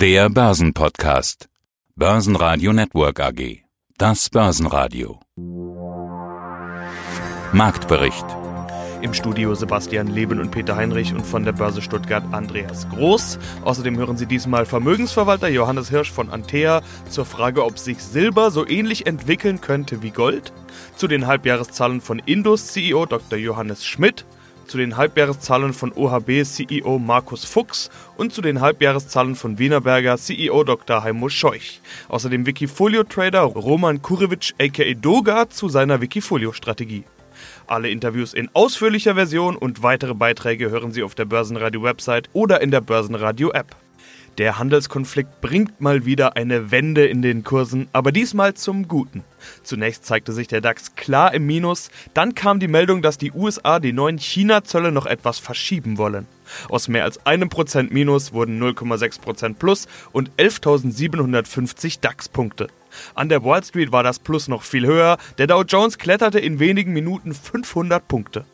Der Börsenpodcast. Börsenradio Network AG. Das Börsenradio. Marktbericht. Im Studio Sebastian Leben und Peter Heinrich und von der Börse Stuttgart Andreas Groß. Außerdem hören Sie diesmal Vermögensverwalter Johannes Hirsch von Antea zur Frage, ob sich Silber so ähnlich entwickeln könnte wie Gold. Zu den Halbjahreszahlen von Indus CEO Dr. Johannes Schmidt zu den Halbjahreszahlen von OHB CEO Markus Fuchs und zu den Halbjahreszahlen von Wienerberger CEO Dr. Heimo Scheuch. Außerdem Wikifolio-Trader Roman Kurewitsch aka Doga zu seiner Wikifolio-Strategie. Alle Interviews in ausführlicher Version und weitere Beiträge hören Sie auf der Börsenradio-Website oder in der Börsenradio-App. Der Handelskonflikt bringt mal wieder eine Wende in den Kursen, aber diesmal zum Guten. Zunächst zeigte sich der DAX klar im Minus, dann kam die Meldung, dass die USA die neuen China-Zölle noch etwas verschieben wollen. Aus mehr als einem Prozent Minus wurden 0,6 Prozent Plus und 11.750 DAX-Punkte. An der Wall Street war das Plus noch viel höher, der Dow Jones kletterte in wenigen Minuten 500 Punkte.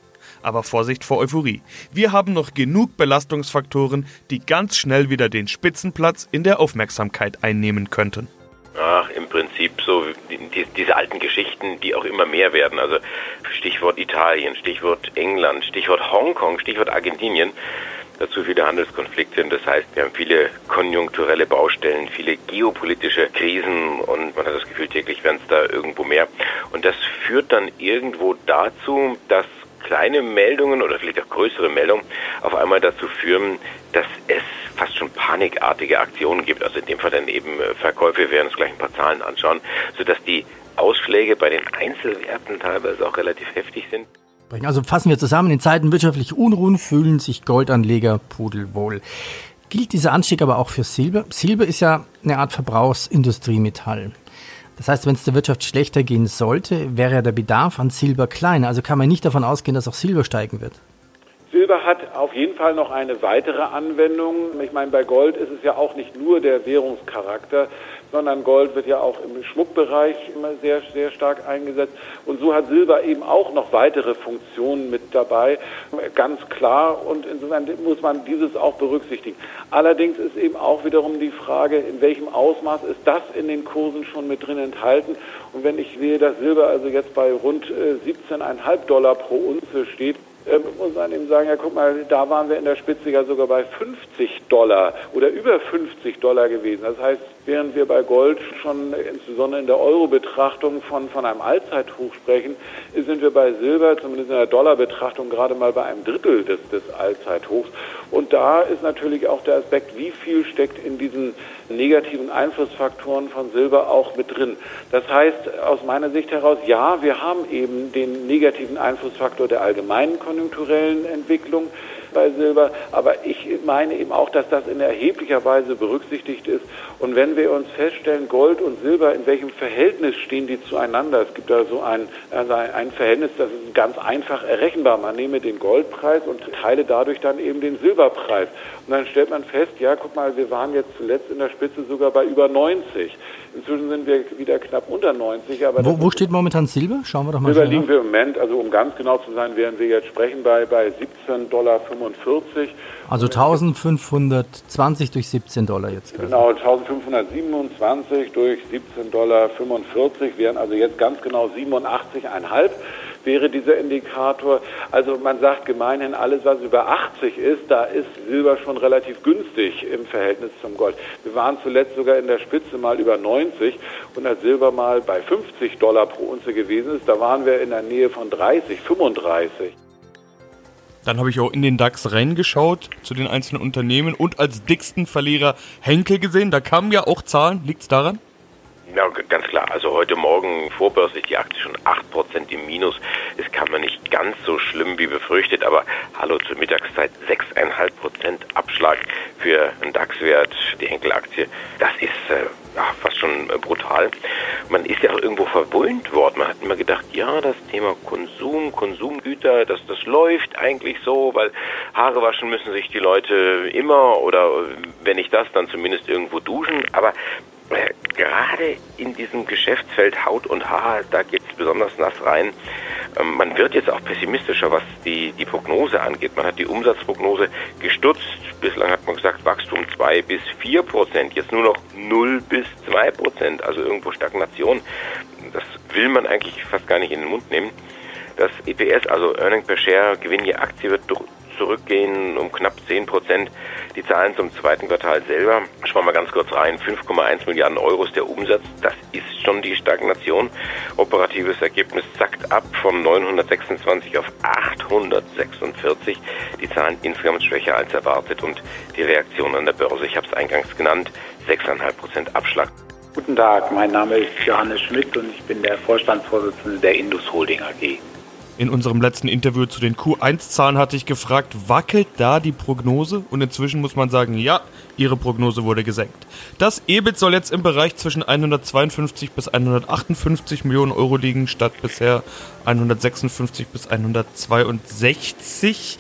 Aber Vorsicht vor Euphorie. Wir haben noch genug Belastungsfaktoren, die ganz schnell wieder den Spitzenplatz in der Aufmerksamkeit einnehmen könnten. Ach, im Prinzip so die, diese alten Geschichten, die auch immer mehr werden. Also Stichwort Italien, Stichwort England, Stichwort Hongkong, Stichwort Argentinien. Dazu viele Handelskonflikte. Und das heißt, wir haben viele konjunkturelle Baustellen, viele geopolitische Krisen und man hat das Gefühl, täglich werden es da irgendwo mehr. Und das führt dann irgendwo dazu, dass kleine Meldungen oder vielleicht auch größere Meldungen auf einmal dazu führen, dass es fast schon panikartige Aktionen gibt. Also in dem Fall dann eben äh, Verkäufe, wir werden uns gleich ein paar Zahlen anschauen, sodass die Ausschläge bei den Einzelwerten teilweise auch relativ heftig sind. Also fassen wir zusammen, in Zeiten wirtschaftlicher Unruhen fühlen sich Goldanleger pudelwohl. Gilt dieser Anstieg aber auch für Silber? Silber ist ja eine Art Verbrauchsindustriemetall. Das heißt, wenn es der Wirtschaft schlechter gehen sollte, wäre der Bedarf an Silber kleiner. Also kann man nicht davon ausgehen, dass auch Silber steigen wird. Silber hat auf jeden Fall noch eine weitere Anwendung. Ich meine, bei Gold ist es ja auch nicht nur der Währungscharakter, sondern Gold wird ja auch im Schmuckbereich immer sehr, sehr stark eingesetzt. Und so hat Silber eben auch noch weitere Funktionen mit dabei, ganz klar. Und insofern muss man dieses auch berücksichtigen. Allerdings ist eben auch wiederum die Frage, in welchem Ausmaß ist das in den Kursen schon mit drin enthalten. Und wenn ich sehe, dass Silber also jetzt bei rund 17,5 äh, Dollar pro Unze steht, äh, muss man eben sagen, ja guck mal, da waren wir in der Spitze ja sogar bei 50 Dollar oder über 50 Dollar gewesen. Das heißt, während wir bei Gold schon insbesondere in der Euro-Betrachtung von, von einem Allzeithoch sprechen, sind wir bei Silber, zumindest in der Dollar-Betrachtung, gerade mal bei einem Drittel des, des Allzeithochs. Und da ist natürlich auch der Aspekt, wie viel steckt in diesen negativen Einflussfaktoren von Silber auch mit drin. Das heißt, aus meiner Sicht heraus, ja, wir haben eben den negativen Einflussfaktor der allgemeinen konjunkturellen Entwicklung bei Silber. Aber ich meine eben auch, dass das in erheblicher Weise berücksichtigt ist. Und wenn wir uns feststellen, Gold und Silber, in welchem Verhältnis stehen die zueinander? Es gibt da so ein, also ein Verhältnis, das ist ganz einfach errechenbar. Man nehme den Goldpreis und teile dadurch dann eben den Silberpreis. Und dann stellt man fest, ja, guck mal, wir waren jetzt zuletzt in der Spitze sogar bei über 90. Inzwischen sind wir wieder knapp unter 90. Aber wo, wo steht momentan Silber? Schauen wir doch mal. Silber liegen wir im Moment, also um ganz genau zu sein, während wir jetzt sprechen, bei, bei 17,45 Dollar. Also 1520 durch 17 Dollar jetzt. Quasi. Genau, 1527 durch 17,45 Dollar wären also jetzt ganz genau 87,5 wäre dieser Indikator. Also man sagt gemeinhin, alles was über 80 ist, da ist Silber schon relativ günstig im Verhältnis zum Gold. Wir waren zuletzt sogar in der Spitze mal über 90 und als Silber mal bei 50 Dollar pro Unze gewesen ist, da waren wir in der Nähe von 30, 35. Dann habe ich auch in den DAX reingeschaut zu den einzelnen Unternehmen und als dicksten Verlierer Henkel gesehen. Da kamen ja auch Zahlen. Liegt es daran? Ja, ganz klar. Also heute Morgen vorbörslich die Aktie schon 8% im Minus. Es kam ja nicht ganz so schlimm wie befürchtet, aber hallo zur Mittagszeit 6,5% Abschlag für einen DAX-Wert, die Henkel-Aktie. Das ist äh, ja, fast schon äh, brutal. Man ist ja auch irgendwo verwöhnt worden. Man hat immer gedacht, ja, das Thema Konsum, Konsumgüter, das, das läuft eigentlich so, weil Haare waschen müssen sich die Leute immer oder wenn nicht das, dann zumindest irgendwo duschen. Aber äh, gerade in diesem Geschäftsfeld Haut und Haar, da geht es besonders nass rein. Ähm, man wird jetzt auch pessimistischer, was die, die Prognose angeht. Man hat die Umsatzprognose gestutzt Bislang hat man gesagt, Wachstum 2 bis 4 Prozent. Jetzt nur noch 0 bis 2 Prozent. Also irgendwo Stagnation. Das will man eigentlich fast gar nicht in den Mund nehmen. Das EPS, also Earning per Share, Gewinn je Aktie, wird zurückgehen um knapp 10 Prozent. Die Zahlen zum zweiten Quartal selber, schauen wir mal ganz kurz rein, 5,1 Milliarden Euro ist der Umsatz. Das ist schon die Stagnation. Operatives Ergebnis zackt ab von 926 auf 846. Die Zahlen insgesamt schwächer als erwartet und die Reaktion an der Börse, ich habe es eingangs genannt, 6,5 Prozent Abschlag. Guten Tag, mein Name ist Johannes Schmidt und ich bin der Vorstandsvorsitzende der Indus Holding AG. In unserem letzten Interview zu den Q1-Zahlen hatte ich gefragt, wackelt da die Prognose? Und inzwischen muss man sagen, ja, ihre Prognose wurde gesenkt. Das EBIT soll jetzt im Bereich zwischen 152 bis 158 Millionen Euro liegen, statt bisher 156 bis 162.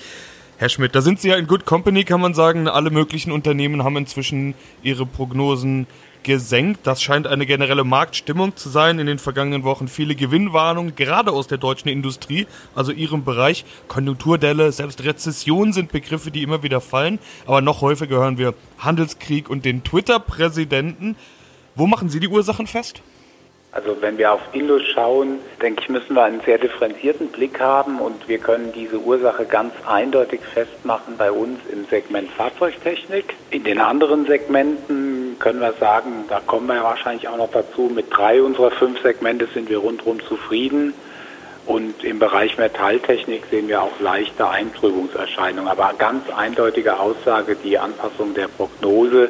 Herr Schmidt, da sind Sie ja in Good Company, kann man sagen. Alle möglichen Unternehmen haben inzwischen ihre Prognosen gesenkt. Das scheint eine generelle Marktstimmung zu sein. In den vergangenen Wochen viele Gewinnwarnungen, gerade aus der deutschen Industrie, also ihrem Bereich. Konjunkturdelle, selbst Rezession sind Begriffe, die immer wieder fallen. Aber noch häufiger hören wir Handelskrieg und den Twitter-Präsidenten. Wo machen Sie die Ursachen fest? Also wenn wir auf Indus schauen, denke ich, müssen wir einen sehr differenzierten Blick haben und wir können diese Ursache ganz eindeutig festmachen bei uns im Segment Fahrzeugtechnik. In den anderen Segmenten können wir sagen, da kommen wir wahrscheinlich auch noch dazu, mit drei unserer fünf Segmente sind wir rundherum zufrieden. Und im Bereich Metalltechnik sehen wir auch leichte Eintrübungserscheinungen. Aber ganz eindeutige Aussage, die Anpassung der Prognose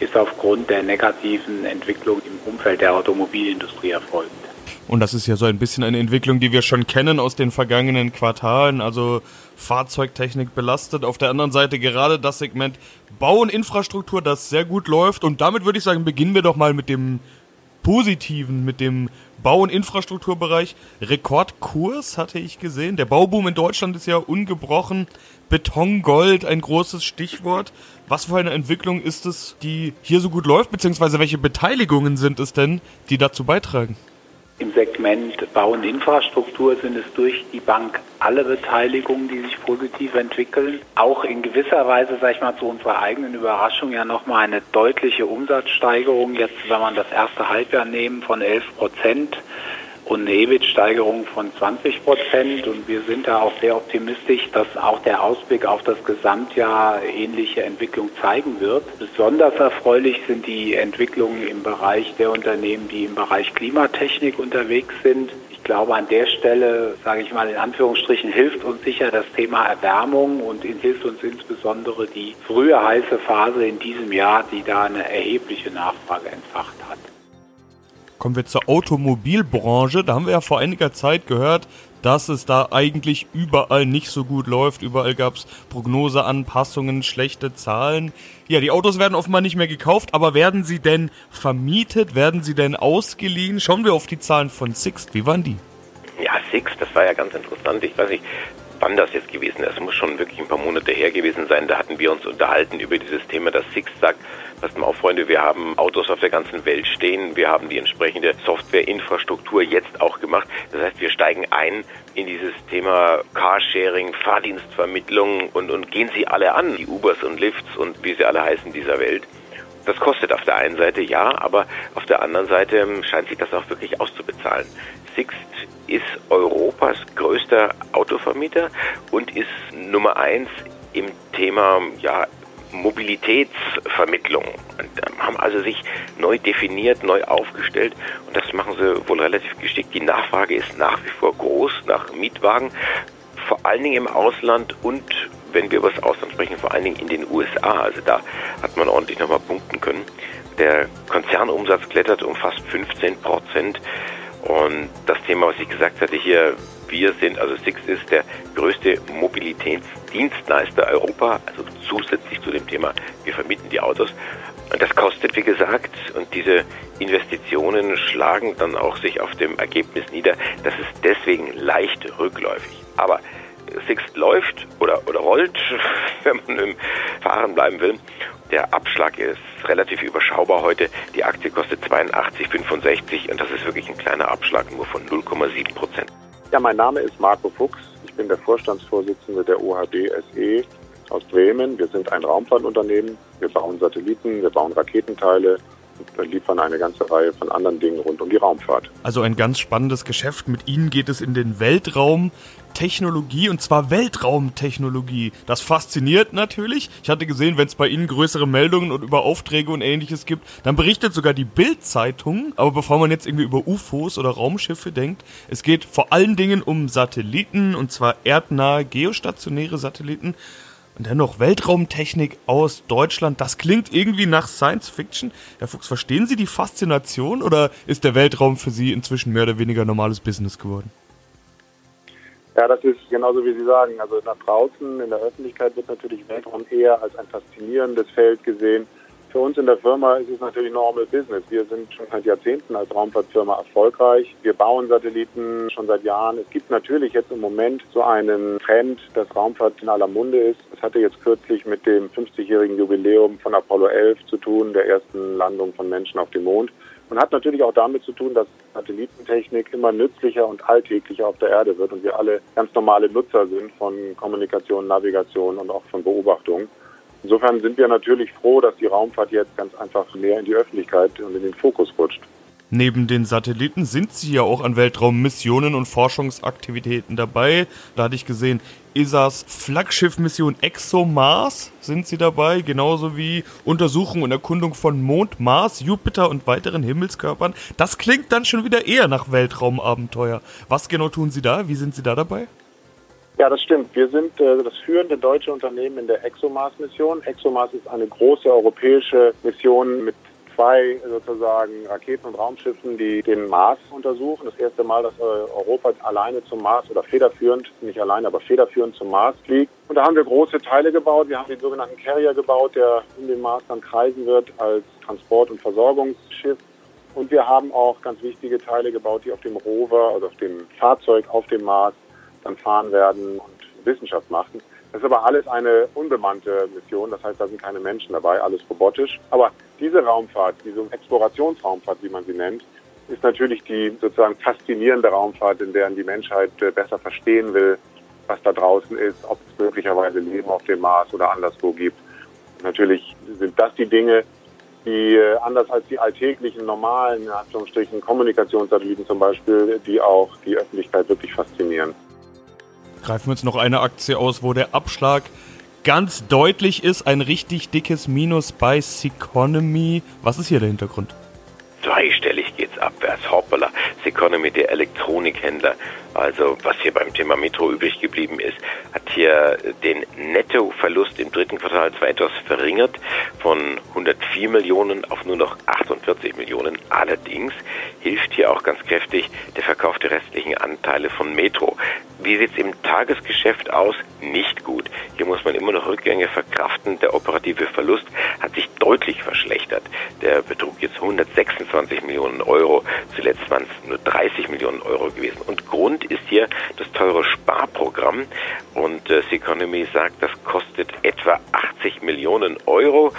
ist aufgrund der negativen Entwicklung im Umfeld der Automobilindustrie erfolgt. Und das ist ja so ein bisschen eine Entwicklung, die wir schon kennen aus den vergangenen Quartalen. Also Fahrzeugtechnik belastet. Auf der anderen Seite gerade das Segment Bau und Infrastruktur, das sehr gut läuft. Und damit würde ich sagen, beginnen wir doch mal mit dem Positiven, mit dem Bau- und Infrastrukturbereich. Rekordkurs hatte ich gesehen. Der Bauboom in Deutschland ist ja ungebrochen. Betongold, ein großes Stichwort. Was für eine Entwicklung ist es, die hier so gut läuft, beziehungsweise welche Beteiligungen sind es denn, die dazu beitragen? Im Segment Bau und Infrastruktur sind es durch die Bank alle Beteiligungen, die sich positiv entwickeln. Auch in gewisser Weise, sage ich mal, zu unserer eigenen Überraschung ja nochmal eine deutliche Umsatzsteigerung. Jetzt, wenn man das erste Halbjahr nehmen, von 11 Prozent und eine EBIT-Steigerung von 20 Prozent. Und wir sind da auch sehr optimistisch, dass auch der Ausblick auf das Gesamtjahr ähnliche Entwicklung zeigen wird. Besonders erfreulich sind die Entwicklungen im Bereich der Unternehmen, die im Bereich Klimatechnik unterwegs sind. Ich glaube, an der Stelle, sage ich mal in Anführungsstrichen, hilft uns sicher das Thema Erwärmung und hilft uns insbesondere die frühe heiße Phase in diesem Jahr, die da eine erhebliche Nachfrage entfacht hat. Kommen wir zur Automobilbranche. Da haben wir ja vor einiger Zeit gehört, dass es da eigentlich überall nicht so gut läuft. Überall gab es Prognoseanpassungen, schlechte Zahlen. Ja, die Autos werden offenbar nicht mehr gekauft, aber werden sie denn vermietet? Werden sie denn ausgeliehen? Schauen wir auf die Zahlen von Sixt. Wie waren die? Ja, Sixt, das war ja ganz interessant. Ich weiß nicht, wann das jetzt gewesen ist. Es muss schon wirklich ein paar Monate her gewesen sein. Da hatten wir uns unterhalten über dieses Thema, dass Sixt sagt, Passt mal auf, Freunde, wir haben Autos auf der ganzen Welt stehen. Wir haben die entsprechende Softwareinfrastruktur jetzt auch gemacht. Das heißt, wir steigen ein in dieses Thema Carsharing, Fahrdienstvermittlung und, und gehen sie alle an, die Ubers und Lifts und wie sie alle heißen dieser Welt. Das kostet auf der einen Seite ja, aber auf der anderen Seite scheint sich das auch wirklich auszubezahlen. Sixt ist Europas größter Autovermieter und ist Nummer eins im Thema ja, Mobilitätsvermittlung und haben also sich neu definiert, neu aufgestellt und das machen sie wohl relativ geschickt. Die Nachfrage ist nach wie vor groß nach Mietwagen, vor allen Dingen im Ausland und wenn wir über das Ausland sprechen, vor allen Dingen in den USA. Also da hat man ordentlich nochmal punkten können. Der Konzernumsatz klettert um fast 15 Prozent. Und das Thema, was ich gesagt hatte hier, wir sind, also Six ist der größte Mobilitätsdienstleister Europa, also zusätzlich zu dem Thema, wir vermieten die Autos. Und das kostet, wie gesagt, und diese Investitionen schlagen dann auch sich auf dem Ergebnis nieder. Das ist deswegen leicht rückläufig. Aber Six läuft oder, oder rollt, wenn man im Fahren bleiben will. Der Abschlag ist relativ überschaubar heute. Die Aktie kostet 82,65 und das ist wirklich ein kleiner Abschlag, nur von 0,7 Prozent. Ja, mein Name ist Marco Fuchs. Ich bin der Vorstandsvorsitzende der OHD SE. aus Bremen. Wir sind ein Raumfahrtunternehmen. Wir bauen Satelliten, wir bauen Raketenteile, und liefern eine ganze Reihe von anderen Dingen rund um die Raumfahrt. Also ein ganz spannendes Geschäft. Mit Ihnen geht es in den Weltraum. Technologie und zwar Weltraumtechnologie. Das fasziniert natürlich. Ich hatte gesehen, wenn es bei Ihnen größere Meldungen und über Aufträge und ähnliches gibt, dann berichtet sogar die Bild-Zeitung. Aber bevor man jetzt irgendwie über UFOs oder Raumschiffe denkt, es geht vor allen Dingen um Satelliten und zwar erdnahe geostationäre Satelliten. Und dennoch Weltraumtechnik aus Deutschland, das klingt irgendwie nach Science Fiction. Herr Fuchs, verstehen Sie die Faszination oder ist der Weltraum für Sie inzwischen mehr oder weniger normales Business geworden? Ja, das ist genauso wie Sie sagen. Also nach draußen in der Öffentlichkeit wird natürlich Weltraum eher als ein faszinierendes Feld gesehen. Für uns in der Firma ist es natürlich normal Business. Wir sind schon seit Jahrzehnten als Raumfahrtfirma erfolgreich. Wir bauen Satelliten schon seit Jahren. Es gibt natürlich jetzt im Moment so einen Trend, dass Raumfahrt in aller Munde ist. Es hatte jetzt kürzlich mit dem 50-jährigen Jubiläum von Apollo 11 zu tun, der ersten Landung von Menschen auf dem Mond. Und hat natürlich auch damit zu tun, dass Satellitentechnik immer nützlicher und alltäglicher auf der Erde wird und wir alle ganz normale Nutzer sind von Kommunikation, Navigation und auch von Beobachtung. Insofern sind wir natürlich froh, dass die Raumfahrt jetzt ganz einfach mehr in die Öffentlichkeit und in den Fokus rutscht. Neben den Satelliten sind Sie ja auch an Weltraummissionen und Forschungsaktivitäten dabei. Da hatte ich gesehen, ESAs Flaggschiffmission ExoMars sind Sie dabei, genauso wie Untersuchung und Erkundung von Mond, Mars, Jupiter und weiteren Himmelskörpern. Das klingt dann schon wieder eher nach Weltraumabenteuer. Was genau tun Sie da? Wie sind Sie da dabei? Ja, das stimmt. Wir sind äh, das führende deutsche Unternehmen in der ExoMars-Mission. ExoMars ist eine große europäische Mission mit zwei sozusagen Raketen und Raumschiffen, die den Mars untersuchen. Das erste Mal, dass Europa alleine zum Mars oder federführend, nicht alleine, aber federführend zum Mars fliegt. Und da haben wir große Teile gebaut. Wir haben den sogenannten Carrier gebaut, der in den Mars dann kreisen wird als Transport- und Versorgungsschiff. Und wir haben auch ganz wichtige Teile gebaut, die auf dem Rover, also auf dem Fahrzeug auf dem Mars dann fahren werden und Wissenschaft machen. Das ist aber alles eine unbemannte Mission, das heißt, da sind keine Menschen dabei, alles robotisch. Aber diese Raumfahrt, diese Explorationsraumfahrt, wie man sie nennt, ist natürlich die sozusagen faszinierende Raumfahrt, in der die Menschheit äh, besser verstehen will, was da draußen ist, ob es möglicherweise Leben auf dem Mars oder anderswo gibt. Und natürlich sind das die Dinge, die äh, anders als die alltäglichen, normalen, in Anführungsstrichen, Kommunikationssatelliten zum Beispiel, die auch die Öffentlichkeit wirklich faszinieren. Greifen wir uns noch eine Aktie aus, wo der Abschlag ganz deutlich ist. Ein richtig dickes Minus bei Seconomy. Was ist hier der Hintergrund? Zweistellig geht's abwärts. Hoppala. Seconomy, der Elektronikhändler, also was hier beim Thema Metro übrig geblieben ist, hat hier den Nettoverlust im dritten Quartal zwar etwas verringert von 104 Millionen auf nur noch 48 Millionen. Allerdings hilft hier auch ganz kräftig der Verkauf der restlichen Anteile von Metro. Wie sieht es im Tagesgeschäft aus? Nicht gut. Hier muss man immer noch Rückgänge verkraften. Der operative Verlust hat sich deutlich verschlechtert. Der betrug jetzt 126 Millionen Euro. Zuletzt waren es nur 30 Millionen Euro gewesen. Und Grund ist hier das teure Sparprogramm. Und äh, Seconomy sagt, das kostet etwa 80 Millionen Euro.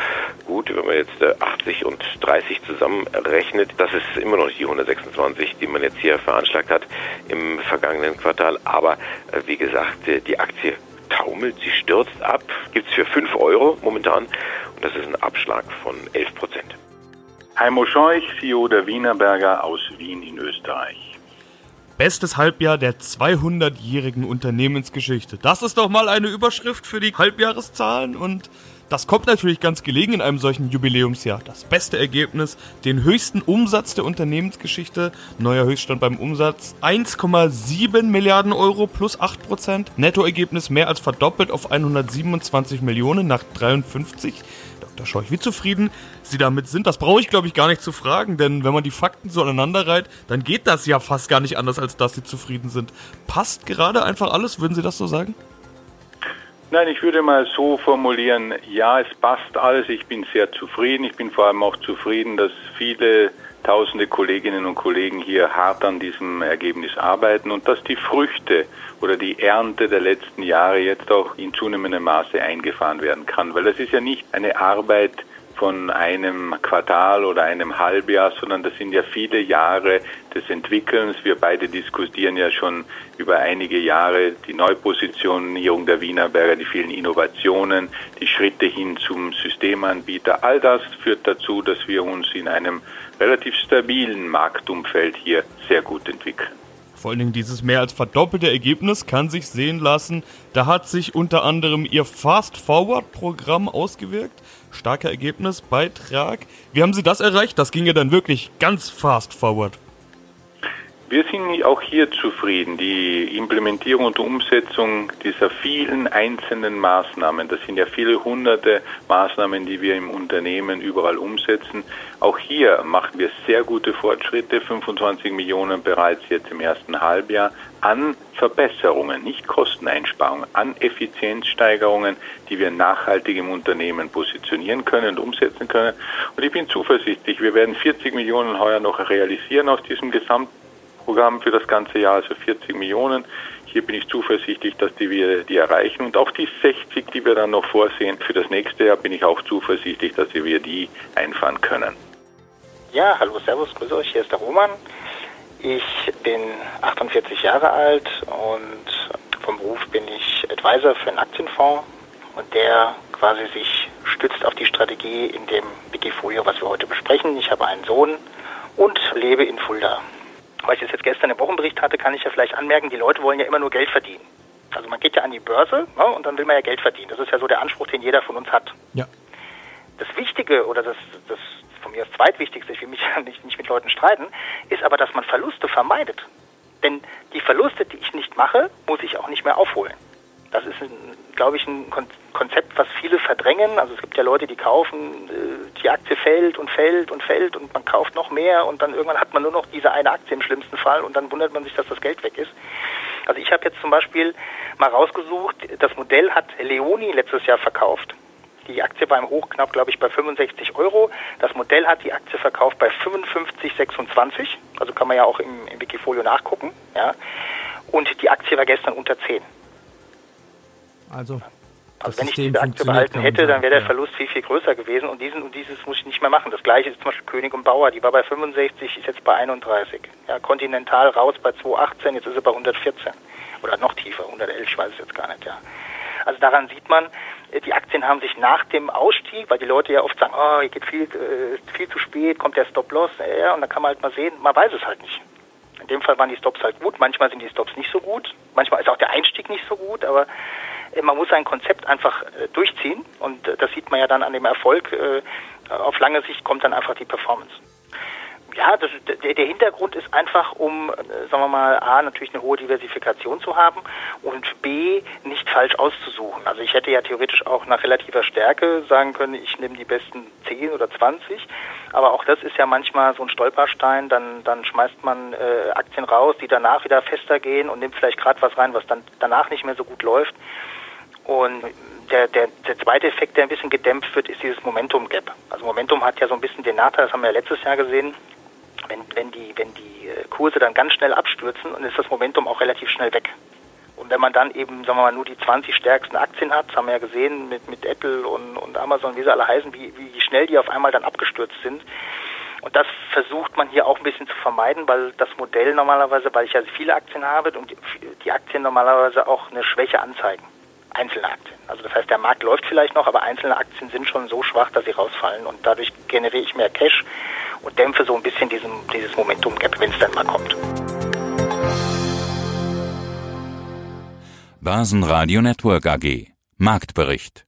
Gut, wenn man jetzt äh, 80 und 30 zusammenrechnet, das ist immer noch die 126, die man jetzt hier veranschlagt hat im vergangenen Quartal. Aber äh, wie gesagt, äh, die Aktie taumelt, sie stürzt ab, gibt es für 5 Euro momentan und das ist ein Abschlag von 11 Prozent. Heimo Scheuch, CEO der Wienerberger aus Wien in Österreich. Bestes Halbjahr der 200-jährigen Unternehmensgeschichte. Das ist doch mal eine Überschrift für die Halbjahreszahlen und das kommt natürlich ganz gelegen in einem solchen Jubiläumsjahr. Das beste Ergebnis, den höchsten Umsatz der Unternehmensgeschichte, neuer Höchststand beim Umsatz, 1,7 Milliarden Euro plus 8 Prozent, Nettoergebnis mehr als verdoppelt auf 127 Millionen nach 53. Dr. Scheuch, wie zufrieden Sie damit sind, das brauche ich glaube ich gar nicht zu fragen, denn wenn man die Fakten so aneinander reiht, dann geht das ja fast gar nicht anders, als dass Sie zufrieden sind. Passt gerade einfach alles, würden Sie das so sagen? Nein, ich würde mal so formulieren, ja, es passt alles, ich bin sehr zufrieden, ich bin vor allem auch zufrieden, dass viele tausende Kolleginnen und Kollegen hier hart an diesem Ergebnis arbeiten und dass die Früchte oder die Ernte der letzten Jahre jetzt auch in zunehmendem Maße eingefahren werden kann, weil das ist ja nicht eine Arbeit, von einem Quartal oder einem Halbjahr, sondern das sind ja viele Jahre des Entwickelns. Wir beide diskutieren ja schon über einige Jahre die Neupositionierung der Wienerberger, die vielen Innovationen, die Schritte hin zum Systemanbieter. All das führt dazu, dass wir uns in einem relativ stabilen Marktumfeld hier sehr gut entwickeln. Vor allen Dingen dieses mehr als verdoppelte Ergebnis kann sich sehen lassen. Da hat sich unter anderem Ihr Fast-Forward-Programm ausgewirkt. Starker Ergebnisbeitrag. Wie haben Sie das erreicht? Das ging ja dann wirklich ganz fast-forward. Wir sind auch hier zufrieden. Die Implementierung und Umsetzung dieser vielen einzelnen Maßnahmen, das sind ja viele hunderte Maßnahmen, die wir im Unternehmen überall umsetzen. Auch hier machen wir sehr gute Fortschritte, 25 Millionen bereits jetzt im ersten Halbjahr an Verbesserungen, nicht Kosteneinsparungen, an Effizienzsteigerungen, die wir nachhaltig im Unternehmen positionieren können und umsetzen können. Und ich bin zuversichtlich, wir werden 40 Millionen heuer noch realisieren aus diesem Gesamt Programm für das ganze Jahr, also 40 Millionen. Hier bin ich zuversichtlich, dass die wir die erreichen. Und auch die 60, die wir dann noch vorsehen für das nächste Jahr, bin ich auch zuversichtlich, dass wir die einfahren können. Ja, hallo, servus, grüße euch, hier ist der Roman. Ich bin 48 Jahre alt und vom Beruf bin ich Advisor für einen Aktienfonds und der quasi sich stützt auf die Strategie in dem Wikifolio, was wir heute besprechen. Ich habe einen Sohn und lebe in Fulda weil ich es jetzt gestern im Wochenbericht hatte, kann ich ja vielleicht anmerken, die Leute wollen ja immer nur Geld verdienen. Also man geht ja an die Börse ne, und dann will man ja Geld verdienen. Das ist ja so der Anspruch, den jeder von uns hat. Ja. Das Wichtige oder das, das von mir das Zweitwichtigste, ich will mich ja nicht, nicht mit Leuten streiten, ist aber, dass man Verluste vermeidet. Denn die Verluste, die ich nicht mache, muss ich auch nicht mehr aufholen. Das ist, glaube ich, ein Konzept, was viele verdrängen. Also es gibt ja Leute, die kaufen, äh, die Aktie fällt und fällt und fällt und man kauft noch mehr und dann irgendwann hat man nur noch diese eine Aktie im schlimmsten Fall und dann wundert man sich, dass das Geld weg ist. Also ich habe jetzt zum Beispiel mal rausgesucht, das Modell hat Leoni letztes Jahr verkauft. Die Aktie war im Hochknapp, glaube ich, bei 65 Euro. Das Modell hat die Aktie verkauft bei 55,26. Also kann man ja auch im, im Wikifolio nachgucken. Ja. Und die Aktie war gestern unter 10. Also, also wenn ich diese Aktie behalten hätte, dann wäre der Verlust viel, viel größer gewesen und diesen und dieses muss ich nicht mehr machen. Das gleiche ist zum Beispiel König und Bauer, die war bei 65, ist jetzt bei 31. Ja, Continental raus bei 218, jetzt ist sie bei 114. Oder noch tiefer, 111, ich weiß es jetzt gar nicht, ja. Also daran sieht man, äh, die Aktien haben sich nach dem Ausstieg, weil die Leute ja oft sagen, oh, hier geht viel, äh, viel zu spät, kommt der Stop-Loss, ja, und dann kann man halt mal sehen, man weiß es halt nicht. In dem Fall waren die Stops halt gut, manchmal sind die Stops nicht so gut, manchmal ist auch der Einstieg nicht so gut, aber man muss sein Konzept einfach äh, durchziehen und äh, das sieht man ja dann an dem Erfolg. Auf lange Sicht kommt dann einfach die Performance. Ja, das, der, der Hintergrund ist einfach, um, sagen wir mal, A, natürlich eine hohe Diversifikation zu haben und B, nicht falsch auszusuchen. Also ich hätte ja theoretisch auch nach relativer Stärke sagen können, ich nehme die besten 10 oder 20, aber auch das ist ja manchmal so ein Stolperstein, dann, dann schmeißt man äh, Aktien raus, die danach wieder fester gehen und nimmt vielleicht gerade was rein, was dann danach nicht mehr so gut läuft. Und der, der, der zweite Effekt, der ein bisschen gedämpft wird, ist dieses Momentum Gap. Also Momentum hat ja so ein bisschen den Nachteil, das haben wir ja letztes Jahr gesehen, wenn, wenn, die, wenn die äh, Kurse dann ganz schnell abstürzen, dann ist das Momentum auch relativ schnell weg. Und wenn man dann eben, sagen wir mal, nur die 20 stärksten Aktien hat, das haben wir ja gesehen mit, mit Apple und, und Amazon, wie sie alle heißen, wie, wie schnell die auf einmal dann abgestürzt sind. Und das versucht man hier auch ein bisschen zu vermeiden, weil das Modell normalerweise, weil ich ja viele Aktien habe und die Aktien normalerweise auch eine Schwäche anzeigen einzelne Aktien. Also das heißt, der Markt läuft vielleicht noch, aber einzelne Aktien sind schon so schwach, dass sie rausfallen und dadurch generiere ich mehr Cash und dämpfe so ein bisschen diesen, dieses Momentum-Gap, wenn es dann mal kommt. Börsenradio Network AG Marktbericht